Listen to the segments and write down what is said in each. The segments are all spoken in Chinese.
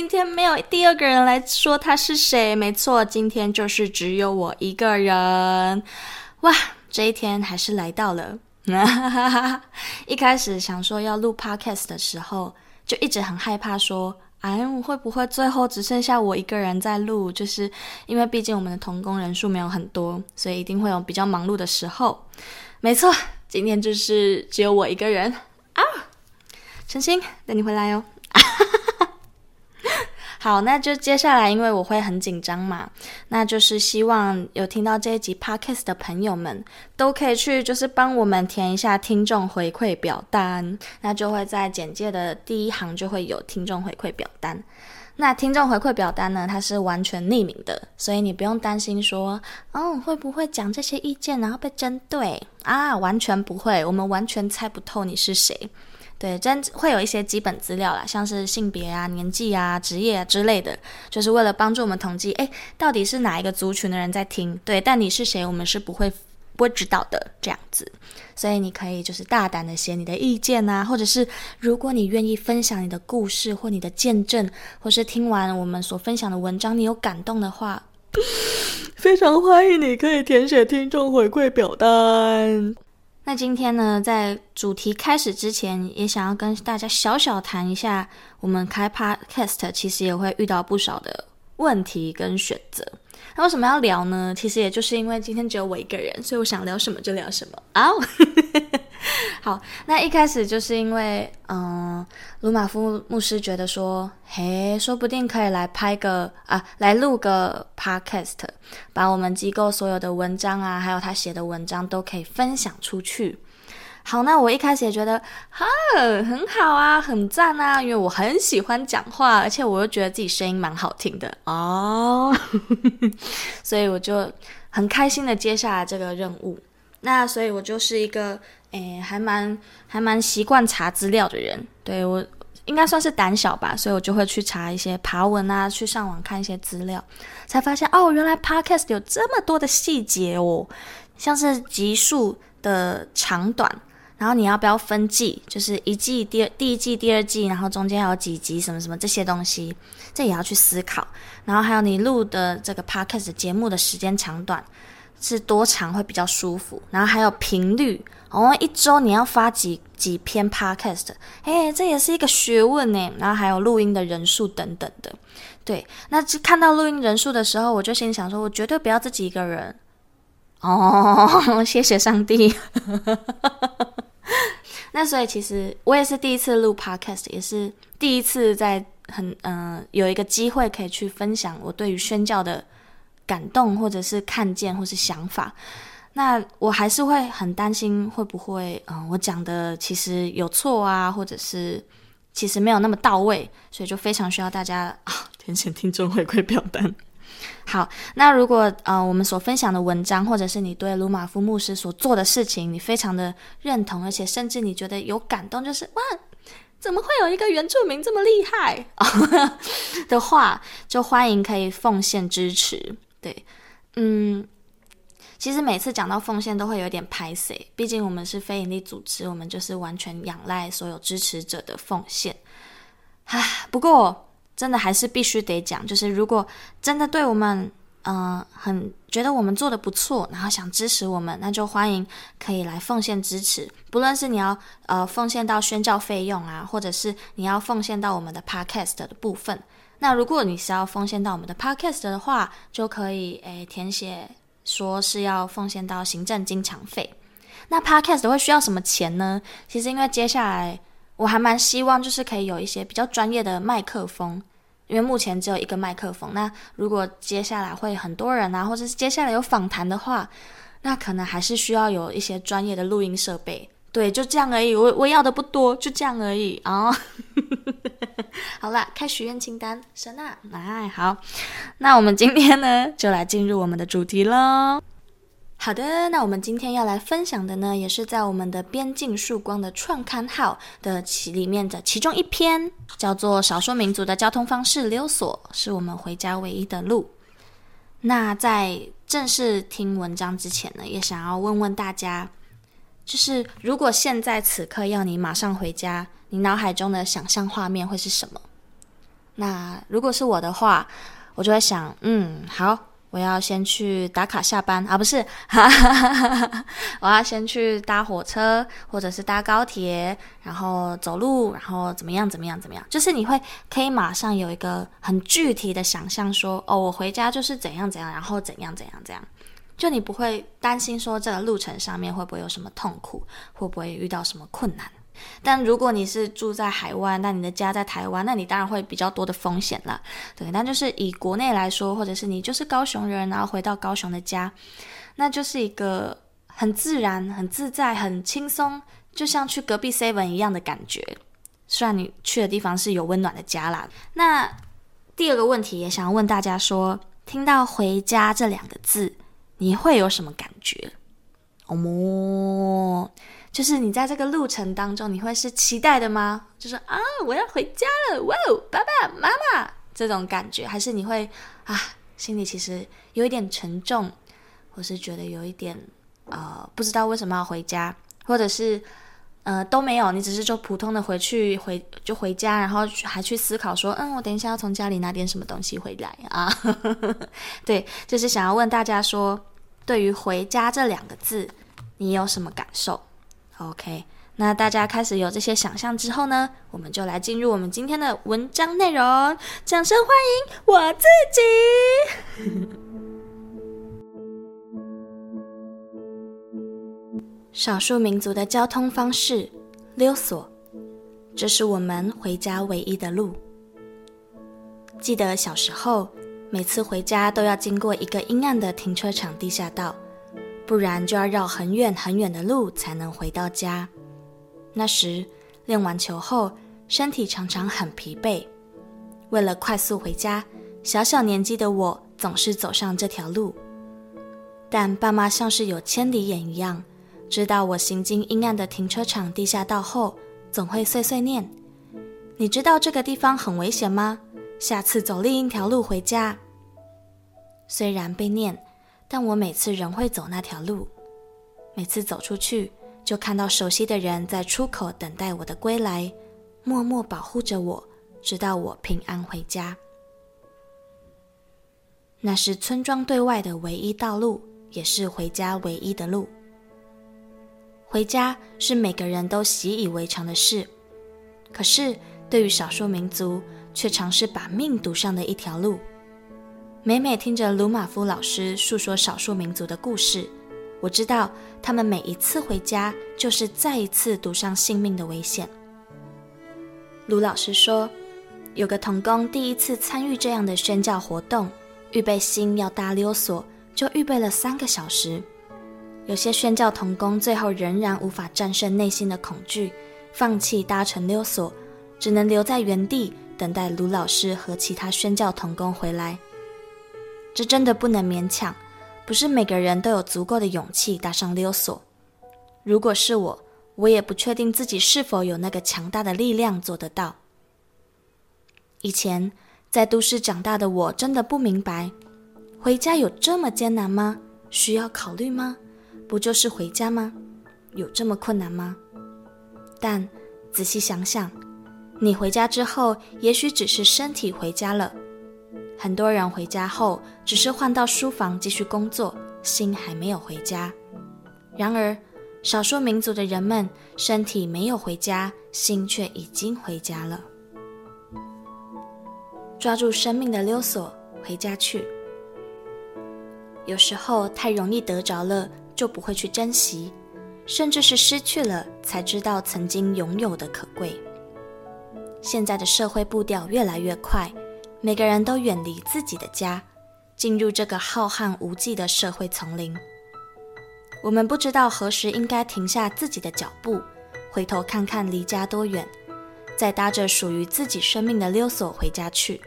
今天没有第二个人来说他是谁，没错，今天就是只有我一个人。哇，这一天还是来到了。一开始想说要录 podcast 的时候，就一直很害怕说，哎，会不会最后只剩下我一个人在录？就是因为毕竟我们的同工人数没有很多，所以一定会有比较忙碌的时候。没错，今天就是只有我一个人啊。陈星，等你回来哦。好，那就接下来，因为我会很紧张嘛，那就是希望有听到这一集 podcast 的朋友们都可以去，就是帮我们填一下听众回馈表单，那就会在简介的第一行就会有听众回馈表单。那听众回馈表单呢，它是完全匿名的，所以你不用担心说，哦，会不会讲这些意见然后被针对啊？完全不会，我们完全猜不透你是谁。对，真会有一些基本资料啦，像是性别啊、年纪啊、职业啊之类的，就是为了帮助我们统计，诶，到底是哪一个族群的人在听？对，但你是谁，我们是不会不会知道的，这样子。所以你可以就是大胆的写你的意见啊，或者是如果你愿意分享你的故事或你的见证，或是听完我们所分享的文章，你有感动的话，非常欢迎你可以填写听众回馈表单。那今天呢，在主题开始之前，也想要跟大家小小谈一下，我们开 Podcast 其实也会遇到不少的问题跟选择。那为什么要聊呢？其实也就是因为今天只有我一个人，所以我想聊什么就聊什么啊。Oh! 好，那一开始就是因为，嗯，鲁马夫牧师觉得说，嘿，说不定可以来拍个啊，来录个 podcast，把我们机构所有的文章啊，还有他写的文章都可以分享出去。好，那我一开始也觉得，哈，很好啊，很赞啊，因为我很喜欢讲话，而且我又觉得自己声音蛮好听的哦，所以我就很开心的接下来这个任务。那所以，我就是一个。诶，还蛮还蛮习惯查资料的人，对，我应该算是胆小吧，所以我就会去查一些爬文啊，去上网看一些资料，才发现哦，原来 Podcast 有这么多的细节哦，像是集数的长短，然后你要不要分季，就是一季第二第一季第二季，然后中间还有几集什么什么这些东西，这也要去思考，然后还有你录的这个 Podcast 节目的时间长短。是多长会比较舒服，然后还有频率哦，一周你要发几几篇 podcast，哎，这也是一个学问呢。然后还有录音的人数等等的，对，那就看到录音人数的时候，我就心想说，我绝对不要自己一个人哦，谢谢上帝。那所以其实我也是第一次录 podcast，也是第一次在很嗯、有一个机会可以去分享我对于宣教的。感动，或者是看见，或是想法，那我还是会很担心会不会，嗯，我讲的其实有错啊，或者是其实没有那么到位，所以就非常需要大家啊填写听众回馈表单。好，那如果呃我们所分享的文章，或者是你对鲁玛夫牧师所做的事情，你非常的认同，而且甚至你觉得有感动，就是哇，怎么会有一个原住民这么厉害 的话，就欢迎可以奉献支持。对，嗯，其实每次讲到奉献都会有点拍谢，毕竟我们是非营利组织，我们就是完全仰赖所有支持者的奉献。唉，不过真的还是必须得讲，就是如果真的对我们嗯、很觉得我们做的不错，然后想支持我们，那就欢迎可以来奉献支持。不论是你要呃奉献到宣教费用啊，或者是你要奉献到我们的 podcast 的部分。那如果你是要奉献到我们的 podcast 的话，就可以诶填写说是要奉献到行政经常费。那 podcast 会需要什么钱呢？其实因为接下来我还蛮希望就是可以有一些比较专业的麦克风。因为目前只有一个麦克风，那如果接下来会很多人啊，或者是接下来有访谈的话，那可能还是需要有一些专业的录音设备。对，就这样而已。我我要的不多，就这样而已啊。哦、好了，开许愿清单，神啊，来好。那我们今天呢，就来进入我们的主题喽。好的，那我们今天要来分享的呢，也是在我们的边境曙光的创刊号的其里面的其中一篇，叫做《少数民族的交通方式溜索》，是我们回家唯一的路。那在正式听文章之前呢，也想要问问大家，就是如果现在此刻要你马上回家，你脑海中的想象画面会是什么？那如果是我的话，我就会想，嗯，好。我要先去打卡下班。啊，不是，哈哈哈哈，我要先去搭火车或者是搭高铁，然后走路，然后怎么样怎么样怎么样，就是你会可以马上有一个很具体的想象，说哦，我回家就是怎样怎样，然后怎样怎样怎样，就你不会担心说这个路程上面会不会有什么痛苦，会不会遇到什么困难。但如果你是住在海湾，那你的家在台湾，那你当然会比较多的风险了。对，但就是以国内来说，或者是你就是高雄人，然后回到高雄的家，那就是一个很自然、很自在、很轻松，就像去隔壁 seven 一样的感觉。虽然你去的地方是有温暖的家啦。那第二个问题也想要问大家说，听到“回家”这两个字，你会有什么感觉？哦。就是你在这个路程当中，你会是期待的吗？就是啊，我要回家了，哇哦，爸爸妈妈这种感觉，还是你会啊，心里其实有一点沉重，或是觉得有一点呃，不知道为什么要回家，或者是呃都没有，你只是就普通的回去回就回家，然后还去思考说，嗯，我等一下要从家里拿点什么东西回来啊？对，就是想要问大家说，对于“回家”这两个字，你有什么感受？OK，那大家开始有这些想象之后呢，我们就来进入我们今天的文章内容。掌声欢迎我自己！少数民族的交通方式，溜索，这是我们回家唯一的路。记得小时候，每次回家都要经过一个阴暗的停车场地下道。不然就要绕很远很远的路才能回到家。那时练完球后，身体常常很疲惫。为了快速回家，小小年纪的我总是走上这条路。但爸妈像是有千里眼一样，知道我行经阴暗的停车场地下道后，总会碎碎念：“你知道这个地方很危险吗？下次走另一条路回家。”虽然被念。但我每次仍会走那条路，每次走出去就看到熟悉的人在出口等待我的归来，默默保护着我，直到我平安回家。那是村庄对外的唯一道路，也是回家唯一的路。回家是每个人都习以为常的事，可是对于少数民族，却常是把命赌上的一条路。每每听着鲁玛夫老师诉说少数民族的故事，我知道他们每一次回家就是再一次赌上性命的危险。鲁老师说，有个童工第一次参与这样的宣教活动，预备心要搭溜索，就预备了三个小时。有些宣教童工最后仍然无法战胜内心的恐惧，放弃搭乘溜索，只能留在原地等待鲁老师和其他宣教童工回来。这真的不能勉强，不是每个人都有足够的勇气搭上溜索。如果是我，我也不确定自己是否有那个强大的力量做得到。以前在都市长大的我，真的不明白，回家有这么艰难吗？需要考虑吗？不就是回家吗？有这么困难吗？但仔细想想，你回家之后，也许只是身体回家了。很多人回家后只是换到书房继续工作，心还没有回家。然而，少数民族的人们身体没有回家，心却已经回家了。抓住生命的溜索，回家去。有时候太容易得着了，就不会去珍惜，甚至是失去了才知道曾经拥有的可贵。现在的社会步调越来越快，每个人都远离自己的家，进入这个浩瀚无际的社会丛林。我们不知道何时应该停下自己的脚步，回头看看离家多远，再搭着属于自己生命的溜索回家去。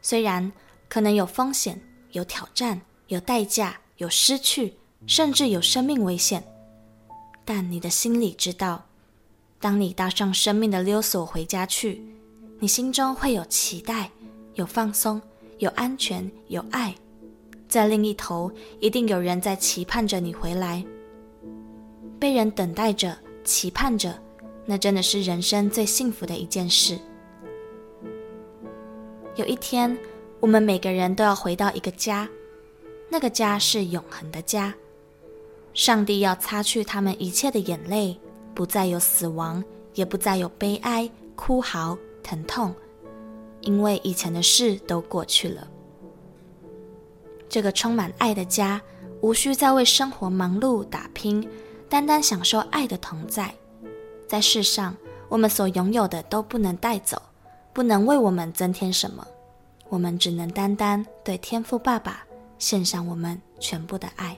虽然可能有风险、有挑战、有代价、有失去，甚至有生命危险，但你的心里知道，当你搭上生命的溜索回家去，你心中会有期待、有放松、有安全、有爱。在另一头，一定有人在期盼着你回来，被人等待着、期盼着，那真的是人生最幸福的一件事。有一天，我们每个人都要回到一个家，那个家是永恒的家。上帝要擦去他们一切的眼泪，不再有死亡，也不再有悲哀、哭嚎、疼痛，因为以前的事都过去了。这个充满爱的家，无需再为生活忙碌打拼，单单享受爱的同在。在世上，我们所拥有的都不能带走，不能为我们增添什么，我们只能单单对天赋爸爸献上我们全部的爱。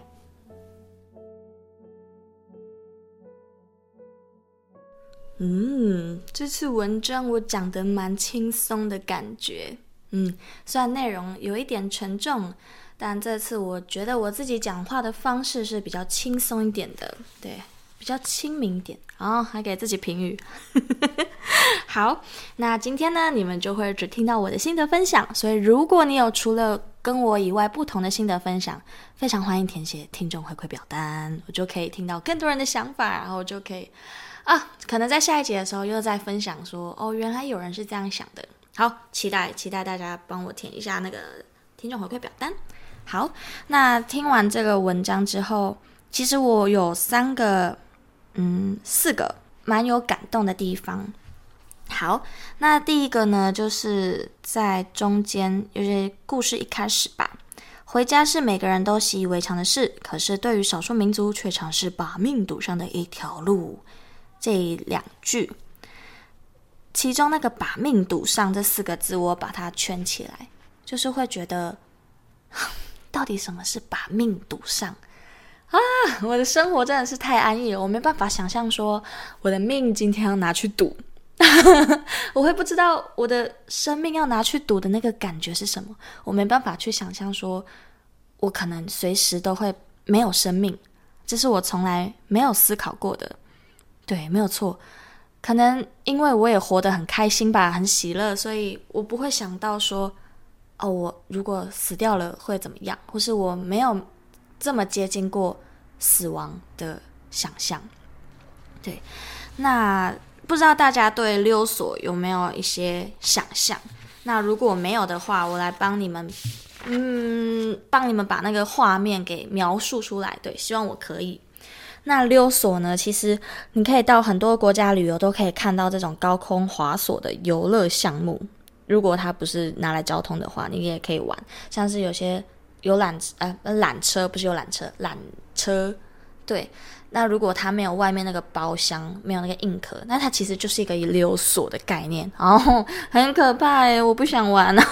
嗯，这次文章我讲得蛮轻松的感觉。嗯，虽然内容有一点沉重。但这次我觉得我自己讲话的方式是比较轻松一点的，对，比较亲民一点，然后还给自己评语。好，那今天呢，你们就会只听到我的心得分享。所以，如果你有除了跟我以外不同的心得分享，非常欢迎填写听众回馈表单，我就可以听到更多人的想法，然后就可以啊，可能在下一集的时候又在分享说，哦，原来有人是这样想的。好，期待期待大家帮我填一下那个听众回馈表单。好，那听完这个文章之后，其实我有三个，嗯，四个蛮有感动的地方。好，那第一个呢，就是在中间，有些故事一开始吧，回家是每个人都习以为常的事，可是对于少数民族却常是把命赌上的一条路。这两句，其中那个“把命赌上”这四个字，我把它圈起来，就是会觉得。到底什么是把命赌上啊？我的生活真的是太安逸了，我没办法想象说我的命今天要拿去赌，我会不知道我的生命要拿去赌的那个感觉是什么。我没办法去想象说，我可能随时都会没有生命，这是我从来没有思考过的。对，没有错，可能因为我也活得很开心吧，很喜乐，所以我不会想到说。哦，我如果死掉了会怎么样？或是我没有这么接近过死亡的想象。对，那不知道大家对溜索有没有一些想象？那如果没有的话，我来帮你们，嗯，帮你们把那个画面给描述出来。对，希望我可以。那溜索呢？其实你可以到很多国家旅游，都可以看到这种高空滑索的游乐项目。如果它不是拿来交通的话，你也可以玩，像是有些游览呃缆车，不是游览车，缆车，对。那如果它没有外面那个包厢，没有那个硬壳，那它其实就是一个溜索的概念，哦，很可怕诶，我不想玩啊。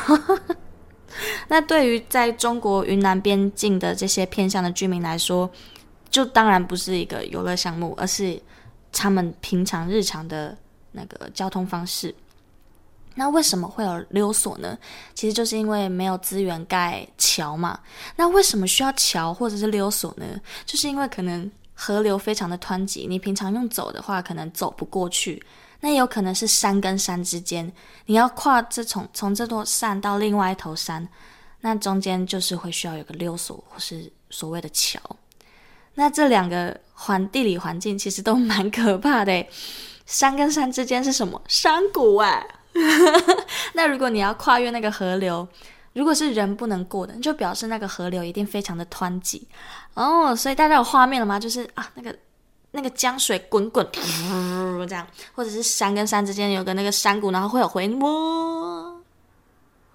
那对于在中国云南边境的这些偏乡的居民来说，就当然不是一个游乐项目，而是他们平常日常的那个交通方式。那为什么会有溜索呢？其实就是因为没有资源盖桥嘛。那为什么需要桥或者是溜索呢？就是因为可能河流非常的湍急，你平常用走的话可能走不过去。那也有可能是山跟山之间，你要跨这从从这座山到另外一头山，那中间就是会需要有个溜索或是所谓的桥。那这两个环地理环境其实都蛮可怕的。山跟山之间是什么？山谷哎！那如果你要跨越那个河流，如果是人不能过的，就表示那个河流一定非常的湍急哦。所以大家有画面了吗？就是啊，那个那个江水滚滚，这样，或者是山跟山之间有个那个山谷，然后会有回音，哇，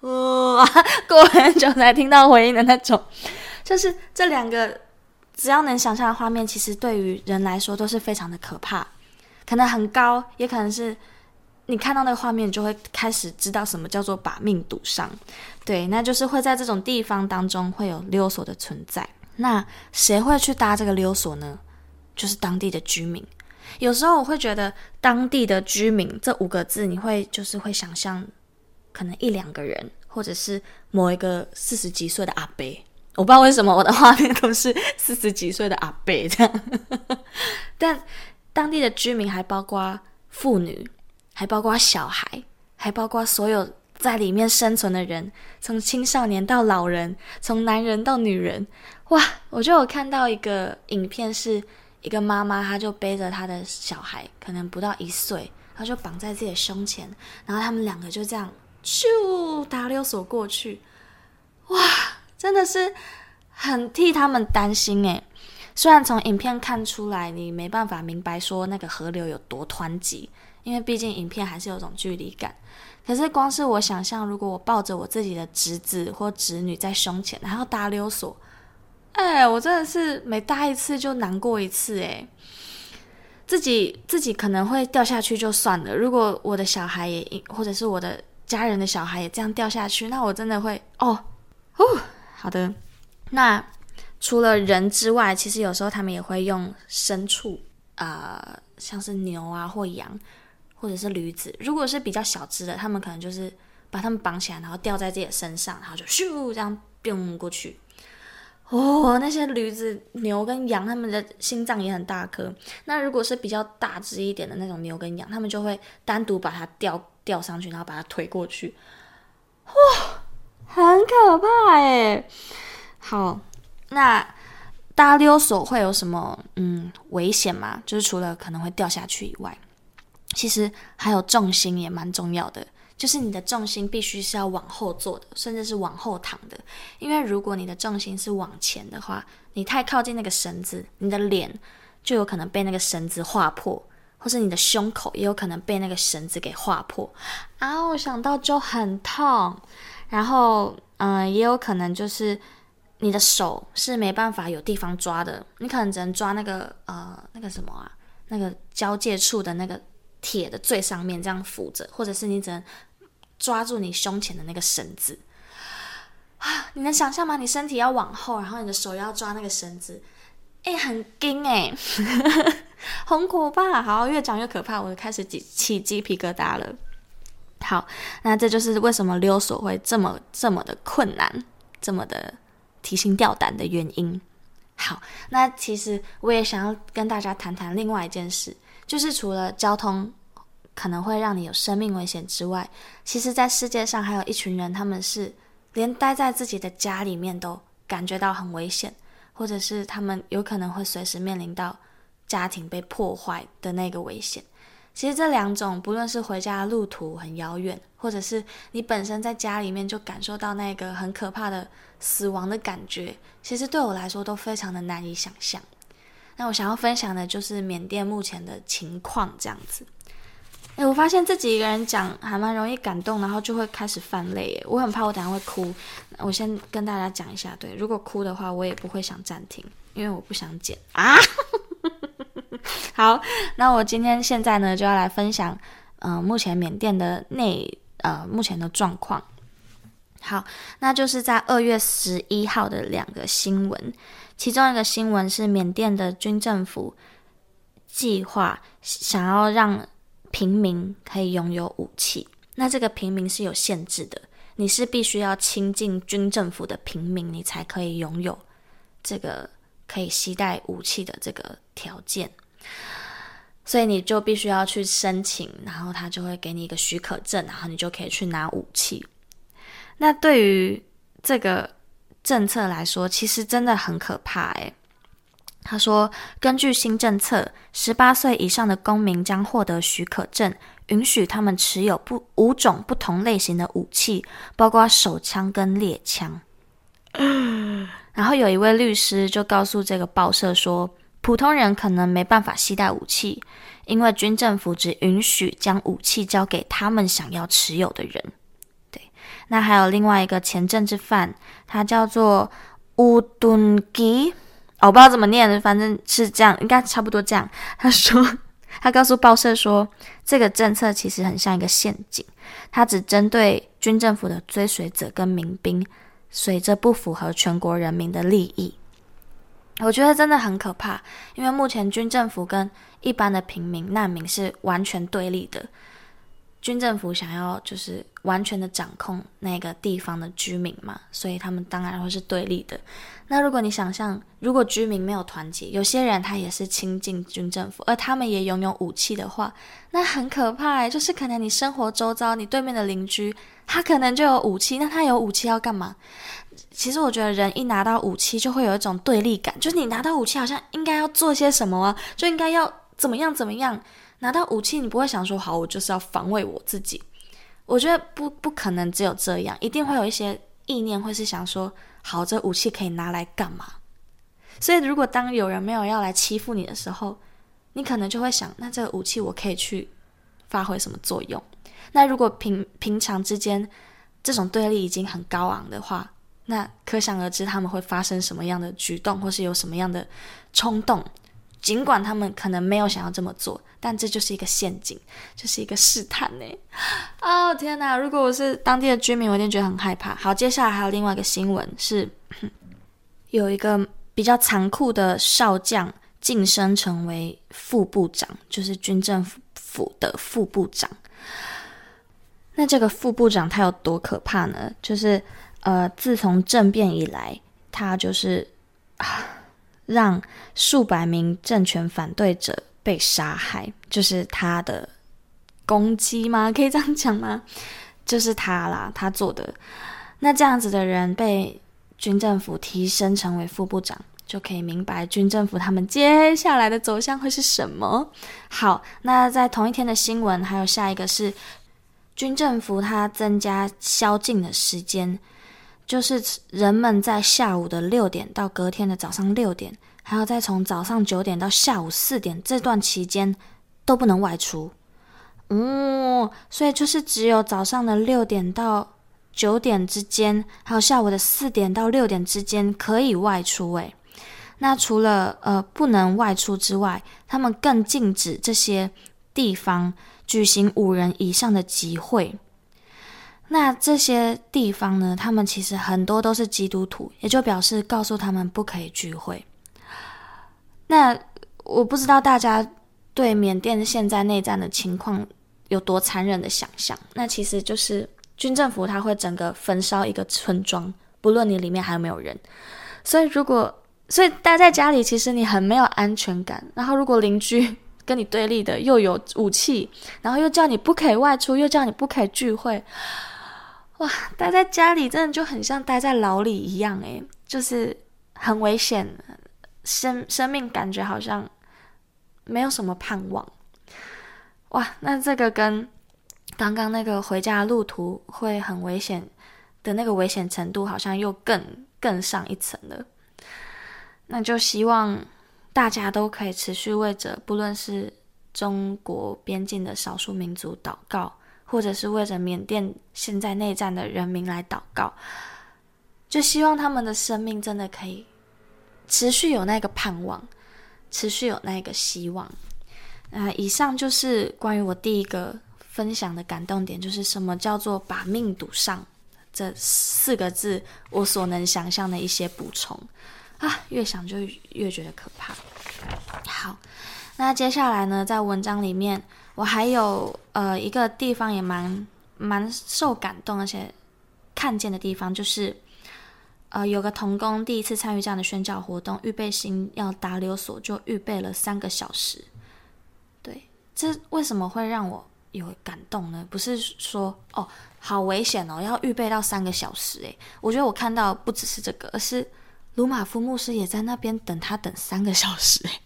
哇，过很久才听到回音的那种，就是这两个。只要能想象的画面，其实对于人来说都是非常的可怕，可能很高，也可能是你看到那个画面，就会开始知道什么叫做把命赌上。对，那就是会在这种地方当中会有溜索的存在。那谁会去搭这个溜索呢？就是当地的居民。有时候我会觉得“当地的居民”这五个字，你会就是会想象可能一两个人，或者是某一个四十几岁的阿伯。我不知道为什么我的画面都是 四十几岁的阿伯这样，但当地的居民还包括妇女，还包括小孩，还包括所有在里面生存的人，从青少年到老人，从男人到女人。哇！我就有看到一个影片，是一个妈妈，她就背着她的小孩，可能不到一岁，她就绑在自己的胸前，然后他们两个就这样咻打溜索过去，哇！真的是很替他们担心诶，虽然从影片看出来，你没办法明白说那个河流有多湍急，因为毕竟影片还是有种距离感。可是光是我想象，如果我抱着我自己的侄子或侄女在胸前，然后搭溜索，哎，我真的是每搭一次就难过一次哎，自己自己可能会掉下去就算了，如果我的小孩也或者是我的家人的小孩也这样掉下去，那我真的会哦，哦。好的，那除了人之外，其实有时候他们也会用牲畜，啊、像是牛啊或羊，或者是驴子。如果是比较小只的，他们可能就是把他们绑起来，然后吊在自己的身上，然后就咻这样蹦过去。哦，那些驴子、牛跟羊，他们的心脏也很大颗。那如果是比较大只一点的那种牛跟羊，他们就会单独把它吊吊上去，然后把它推过去。哇！很可怕诶。好，那搭溜索会有什么嗯危险吗？就是除了可能会掉下去以外，其实还有重心也蛮重要的。就是你的重心必须是要往后坐的，甚至是往后躺的。因为如果你的重心是往前的话，你太靠近那个绳子，你的脸就有可能被那个绳子划破，或是你的胸口也有可能被那个绳子给划破。啊，我想到就很痛。然后，嗯、也有可能就是你的手是没办法有地方抓的，你可能只能抓那个呃那个什么啊，那个交界处的那个铁的最上面这样扶着，或者是你只能抓住你胸前的那个绳子啊，你能想象吗？你身体要往后，然后你的手要抓那个绳子，诶，很惊诶，很可怕。好，越讲越可怕，我就开始起起鸡皮疙瘩了。好，那这就是为什么溜索会这么这么的困难，这么的提心吊胆的原因。好，那其实我也想要跟大家谈谈另外一件事，就是除了交通可能会让你有生命危险之外，其实在世界上还有一群人，他们是连待在自己的家里面都感觉到很危险，或者是他们有可能会随时面临到家庭被破坏的那个危险。其实这两种，不论是回家的路途很遥远，或者是你本身在家里面就感受到那个很可怕的死亡的感觉，其实对我来说都非常的难以想象。那我想要分享的就是缅甸目前的情况这样子。诶，我发现自己一个人讲还蛮容易感动，然后就会开始泛泪。我很怕我等下会哭。我先跟大家讲一下，对，如果哭的话，我也不会想暂停，因为我不想剪啊。好，那我今天现在呢就要来分享，嗯、呃，目前缅甸的内呃目前的状况。好，那就是在二月十一号的两个新闻，其中一个新闻是缅甸的军政府计划想要让平民可以拥有武器，那这个平民是有限制的，你是必须要亲近军政府的平民，你才可以拥有这个可以携带武器的这个条件。所以你就必须要去申请，然后他就会给你一个许可证，然后你就可以去拿武器。那对于这个政策来说，其实真的很可怕诶。他说，根据新政策，十八岁以上的公民将获得许可证，允许他们持有不五种不同类型的武器，包括手枪跟猎枪。然后有一位律师就告诉这个报社说，普通人可能没办法携带武器，因为军政府只允许将武器交给他们想要持有的人。对，那还有另外一个前政治犯，他叫做乌敦基。哦，我不知道怎么念，反正是这样，应该差不多这样。他说，他告诉报社说，这个政策其实很像一个陷阱，它只针对军政府的追随者跟民兵，随着不符合全国人民的利益。我觉得真的很可怕，因为目前军政府跟一般的平民难民是完全对立的。军政府想要就是完全的掌控那个地方的居民嘛，所以他们当然会是对立的。那如果你想象，如果居民没有团结，有些人他也是亲近军政府，而他们也拥有武器的话，那很可怕诶，就是可能你生活周遭，你对面的邻居他可能就有武器，那他有武器要干嘛？其实我觉得人一拿到武器就会有一种对立感，就是你拿到武器好像应该要做些什么啊，就应该要怎么样怎么样。拿到武器，你不会想说好，我就是要防卫我自己。我觉得不不可能只有这样，一定会有一些意念，会是想说好，这武器可以拿来干嘛？所以，如果当有人没有要来欺负你的时候，你可能就会想，那这个武器我可以去发挥什么作用？那如果平平常之间这种对立已经很高昂的话，那可想而知他们会发生什么样的举动，或是有什么样的冲动。尽管他们可能没有想要这么做，但这就是一个陷阱，就是一个试探呢。哦天哪！如果我是当地的居民，我一定觉得很害怕。好，接下来还有另外一个新闻是，有一个比较残酷的少将晋升成为副部长，就是军政府的副部长。那这个副部长他有多可怕呢？就是呃，自从政变以来，他就是啊。让数百名政权反对者被杀害，就是他的攻击吗？可以这样讲吗？就是他啦，他做的。那这样子的人被军政府提升成为副部长，就可以明白军政府他们接下来的走向会是什么。好，那在同一天的新闻，还有下一个是军政府他增加宵禁的时间。就是人们在下午的六点到隔天的早上六点，还有再从早上九点到下午四点这段期间都不能外出。哦，所以就是只有早上的六点到九点之间，还有下午的四点到六点之间可以外出。诶，那除了呃不能外出之外，他们更禁止这些地方举行五人以上的集会。那这些地方呢，他们其实很多都是基督徒，也就表示告诉他们不可以聚会。那我不知道大家对缅甸现在内战的情况有多残忍的想象。那其实就是军政府他会整个焚烧一个村庄，不论你里面还有没有人。所以如果所以待在家里，其实你很没有安全感。然后如果邻居跟你对立的又有武器，然后又叫你不可以外出，又叫你不可以聚会。哇，待在家里真的就很像待在牢里一样诶，就是很危险，生生命感觉好像没有什么盼望。哇，那这个跟刚刚那个回家的路途会很危险的那个危险程度，好像又更更上一层了。那就希望大家都可以持续为着不论是中国边境的少数民族祷告。或者是为着缅甸现在内战的人民来祷告，就希望他们的生命真的可以持续有那个盼望，持续有那个希望。那以上就是关于我第一个分享的感动点，就是什么叫做把命赌上这四个字，我所能想象的一些补充啊，越想就越觉得可怕。好，那接下来呢，在文章里面。我还有呃一个地方也蛮蛮受感动，而且看见的地方就是，呃有个童工第一次参与这样的宣教活动，预备心要打流所，就预备了三个小时。对，这为什么会让我有感动呢？不是说哦好危险哦，要预备到三个小时诶，我觉得我看到不只是这个，而是鲁马夫牧师也在那边等他等三个小时诶。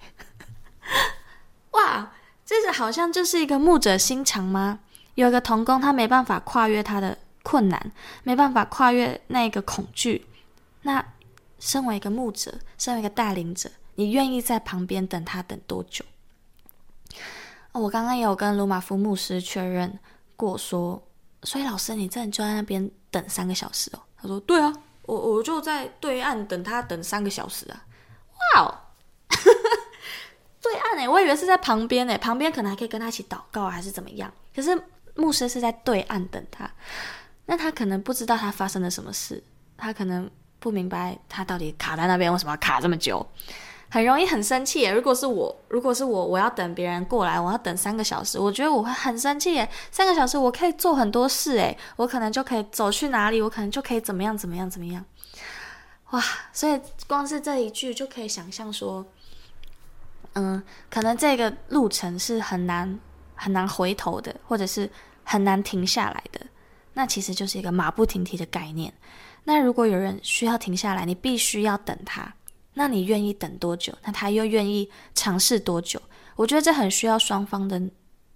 哇！这是好像就是一个牧者心肠吗？有一个童工，他没办法跨越他的困难，没办法跨越那个恐惧。那身为一个牧者，身为一个带领者，你愿意在旁边等他等多久？我刚刚也有跟鲁马夫牧师确认过，说，所以老师，你真的就在那边等三个小时哦？他说：对啊，我我就在对岸等他等三个小时啊。哇哦，对岸哎，我以为是在旁边哎，旁边可能还可以跟他一起祷告还是怎么样？可是牧师是在对岸等他，那他可能不知道他发生了什么事，他可能不明白他到底卡在那边为什么要卡这么久。很容易很生气。如果是我，如果是我，我要等别人过来，我要等三个小时，我觉得我会很生气耶。三个小时我可以做很多事诶，我可能就可以走去哪里，我可能就可以怎么样怎么样怎么样。哇，所以光是这一句就可以想象说，嗯，可能这个路程是很难很难回头的，或者是很难停下来的。那其实就是一个马不停蹄的概念。那如果有人需要停下来，你必须要等他。那你愿意等多久？那他又愿意尝试多久？我觉得这很需要双方的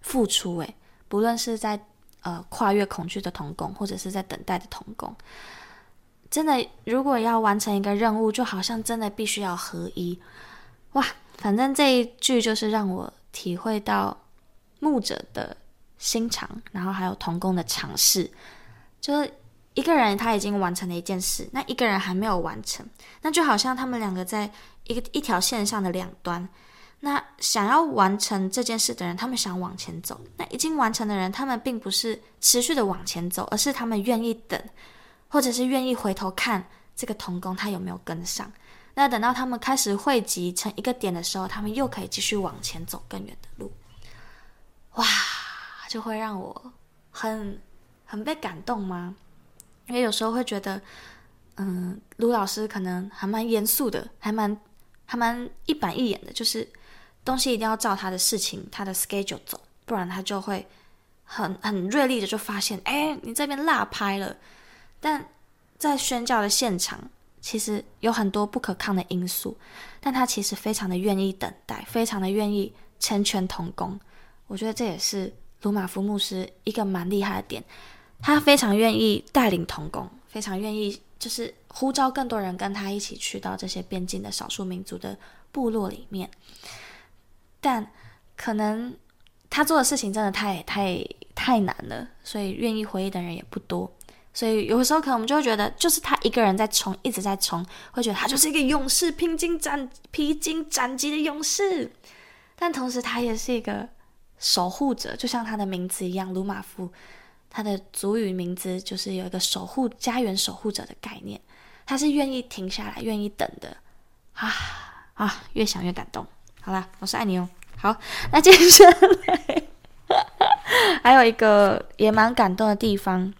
付出，诶，不论是在呃跨越恐惧的同工，或者是在等待的同工，真的，如果要完成一个任务，就好像真的必须要合一。哇，反正这一句就是让我体会到牧者的心肠，然后还有童工的尝试，就是。一个人他已经完成了一件事，那一个人还没有完成，那就好像他们两个在一个一条线上的两端。那想要完成这件事的人，他们想往前走；那已经完成的人，他们并不是持续的往前走，而是他们愿意等，或者是愿意回头看这个童工他有没有跟上。那等到他们开始汇集成一个点的时候，他们又可以继续往前走更远的路。哇，就会让我很很被感动吗？因为有时候会觉得，嗯，卢老师可能还蛮严肃的，还蛮还蛮一板一眼的，就是东西一定要照他的事情、他的 schedule 走，不然他就会很很锐利的就发现，哎，你这边落拍了。但在宣教的现场，其实有很多不可抗的因素，但他其实非常的愿意等待，非常的愿意成全同工。我觉得这也是鲁马夫牧师一个蛮厉害的点。他非常愿意带领同工，非常愿意就是呼召更多人跟他一起去到这些边境的少数民族的部落里面。但可能他做的事情真的太太太难了，所以愿意回应的人也不多。所以有的时候可能我们就会觉得，就是他一个人在冲，一直在冲，会觉得他就是一个勇士，披荆斩披荆斩棘的勇士。但同时他也是一个守护者，就像他的名字一样，鲁马夫。他的族语名字就是有一个守护家园守护者的概念，他是愿意停下来、愿意等的啊啊！越想越感动。好啦，我是爱你哦。好，那接下来 还有一个也蛮感动的地方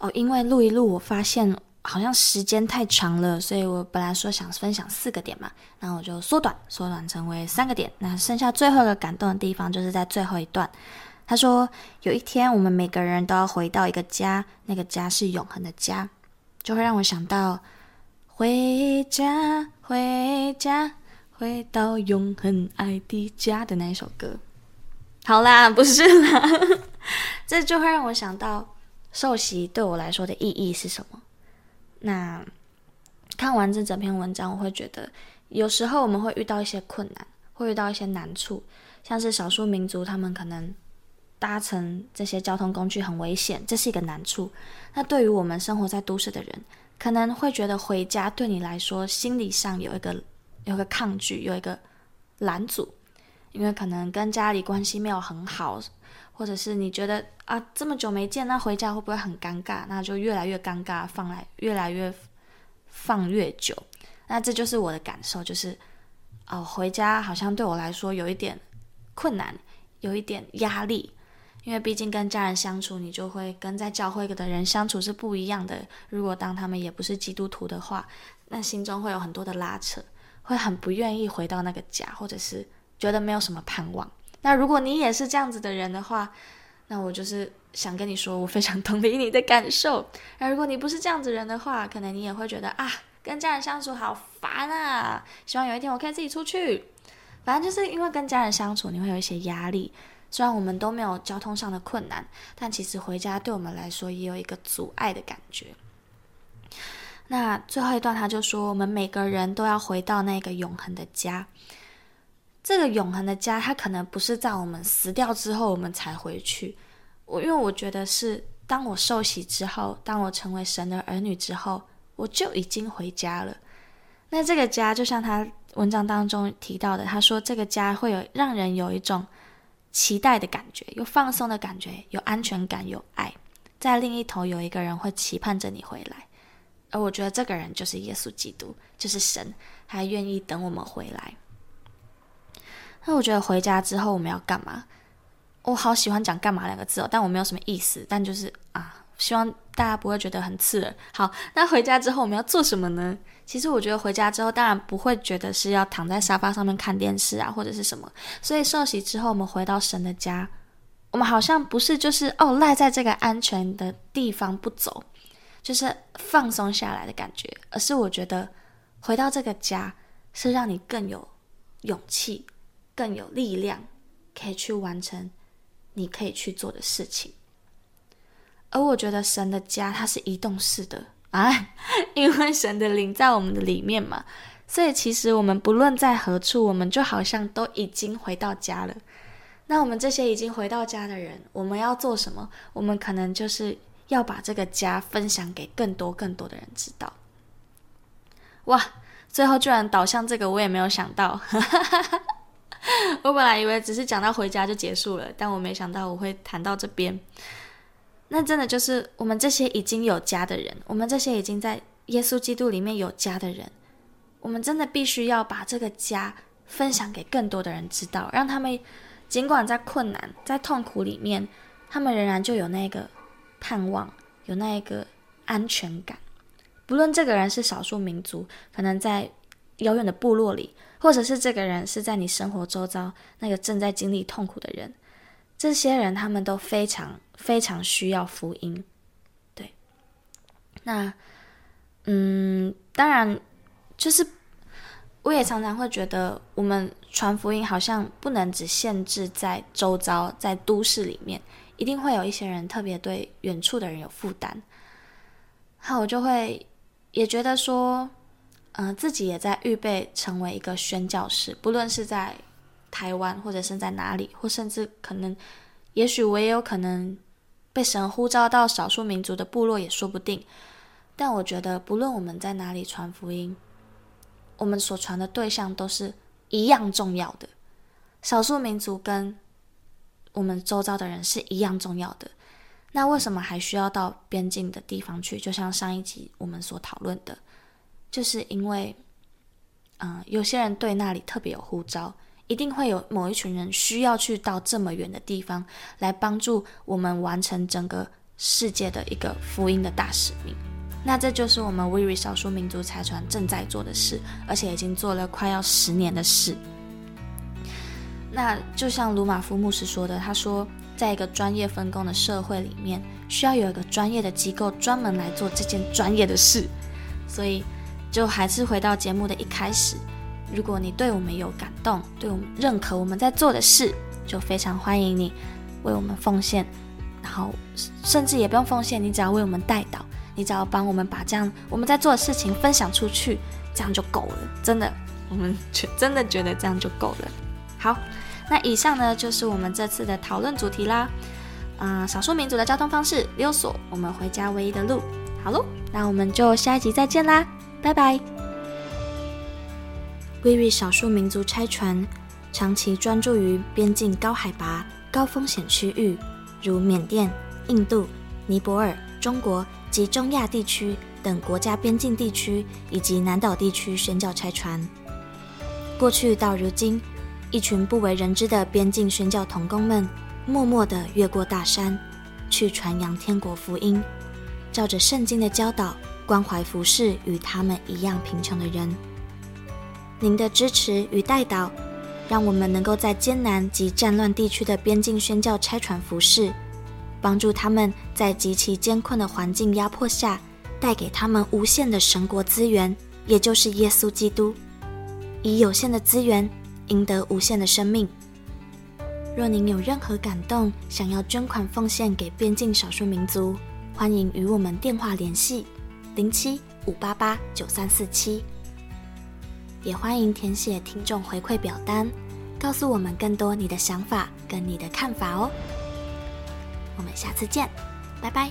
哦，因为录一录，我发现好像时间太长了，所以我本来说想分享四个点嘛，那我就缩短，缩短成为三个点。那剩下最后一个感动的地方，就是在最后一段。他说：“有一天，我们每个人都要回到一个家，那个家是永恒的家，就会让我想到回家，回家，回到永恒爱的家的那一首歌。好啦，不是啦，这就会让我想到受洗对我来说的意义是什么。那看完这整篇文章，我会觉得有时候我们会遇到一些困难，会遇到一些难处，像是少数民族，他们可能。”搭乘这些交通工具很危险，这是一个难处。那对于我们生活在都市的人，可能会觉得回家对你来说心理上有一个有一个抗拒，有一个拦阻，因为可能跟家里关系没有很好，或者是你觉得啊这么久没见，那回家会不会很尴尬？那就越来越尴尬，放来越来越放越久。那这就是我的感受，就是哦，回家好像对我来说有一点困难，有一点压力。因为毕竟跟家人相处，你就会跟在教会的人相处是不一样的。如果当他们也不是基督徒的话，那心中会有很多的拉扯，会很不愿意回到那个家，或者是觉得没有什么盼望。那如果你也是这样子的人的话，那我就是想跟你说，我非常 同理你的感受。那如果你不是这样子人的话，可能你也会觉得啊，跟家人相处好烦啊，希望有一天我可以自己出去。反正就是因为跟家人相处，你会有一些压力。虽然我们都没有交通上的困难，但其实回家对我们来说也有一个阻碍的感觉。那最后一段他就说，我们每个人都要回到那个永恒的家。这个永恒的家，它可能不是在我们死掉之后我们才回去。我因为我觉得是，当我受洗之后，当我成为神的儿女之后，我就已经回家了。那这个家就像他文章当中提到的，他说这个家会有让人有一种期待的感觉，有放松的感觉，有安全感，有爱。在另一头有一个人会期盼着你回来，而我觉得这个人就是耶稣基督，就是神，他愿意等我们回来。那我觉得回家之后我们要干嘛？我好喜欢讲“干嘛”两个字哦，但我没有什么意思，但就是啊，希望大家不会觉得很刺耳。好，那回家之后我们要做什么呢？其实我觉得回家之后，当然不会觉得是要躺在沙发上面看电视啊，或者是什么。所以受洗之后，我们回到神的家，我们好像不是就是哦赖在这个安全的地方不走，就是放松下来的感觉，而是我觉得回到这个家是让你更有勇气。更有力量，可以去完成你可以去做的事情。而我觉得神的家它是移动式的啊，因为神的灵在我们的里面嘛，所以其实我们不论在何处，我们就好像都已经回到家了。那我们这些已经回到家的人，我们要做什么？我们可能就是要把这个家分享给更多更多的人知道。哇，最后居然导向这个，我也没有想到。我本来以为只是讲到回家就结束了，但我没想到我会谈到这边。那真的就是我们这些已经有家的人，我们这些已经在耶稣基督里面有家的人，我们真的必须要把这个家分享给更多的人知道，让他们尽管在困难、在痛苦里面，他们仍然就有那个盼望，有那一个安全感。不论这个人是少数民族，可能在遥远的部落里。或者是这个人是在你生活周遭那个正在经历痛苦的人，这些人他们都非常非常需要福音，对。那，嗯，当然，就是我也常常会觉得，我们传福音好像不能只限制在周遭，在都市里面，一定会有一些人特别对远处的人有负担。那，我就会也觉得说。嗯、自己也在预备成为一个宣教师，不论是在台湾，或者是在哪里，或甚至可能，也许我也有可能被神呼召到少数民族的部落，也说不定。但我觉得，不论我们在哪里传福音，我们所传的对象都是一样重要的。少数民族跟我们周遭的人是一样重要的。那为什么还需要到边境的地方去？就像上一集我们所讨论的。就是因为，嗯、有些人对那里特别有呼召，一定会有某一群人需要去到这么远的地方，来帮助我们完成整个世界的一个福音的大使命。那这就是我们 WIRI 少数民族财团正在做的事，而且已经做了快要十年的事。那就像鲁玛夫牧师说的，他说，在一个专业分工的社会里面，需要有一个专业的机构专门来做这件专业的事，所以。就还是回到节目的一开始，如果你对我们有感动，对我们认可我们在做的事，就非常欢迎你为我们奉献，然后甚至也不用奉献，你只要为我们带导，你只要帮我们把这样我们在做的事情分享出去，这样就够了。真的，我们觉真的觉得这样就够了。好，那以上呢就是我们这次的讨论主题啦。啊、少数民族的交通方式，溜索，我们回家唯一的路。好喽，那我们就下一集再见啦。拜拜。WIRI 少数民族拆船长期专注于边境高海拔、高风险区域，如缅甸、印度、尼泊尔、中国及中亚地区等国家边境地区以及南岛地区宣教拆船。过去到如今，一群不为人知的边境宣教童工们，默默地越过大山，去传扬天国福音，照着圣经的教导。关怀服侍与他们一样贫穷的人，您的支持与带导，让我们能够在艰难及战乱地区的边境宣教差传服侍，帮助他们在极其艰困的环境压迫下，带给他们无限的神国资源，也就是耶稣基督，以有限的资源赢得无限的生命。若您有任何感动，想要捐款奉献给边境少数民族，欢迎与我们电话联系：零七五八八九三四七。也欢迎填写听众回馈表单，告诉我们更多你的想法跟你的看法哦。我们下次见，拜拜。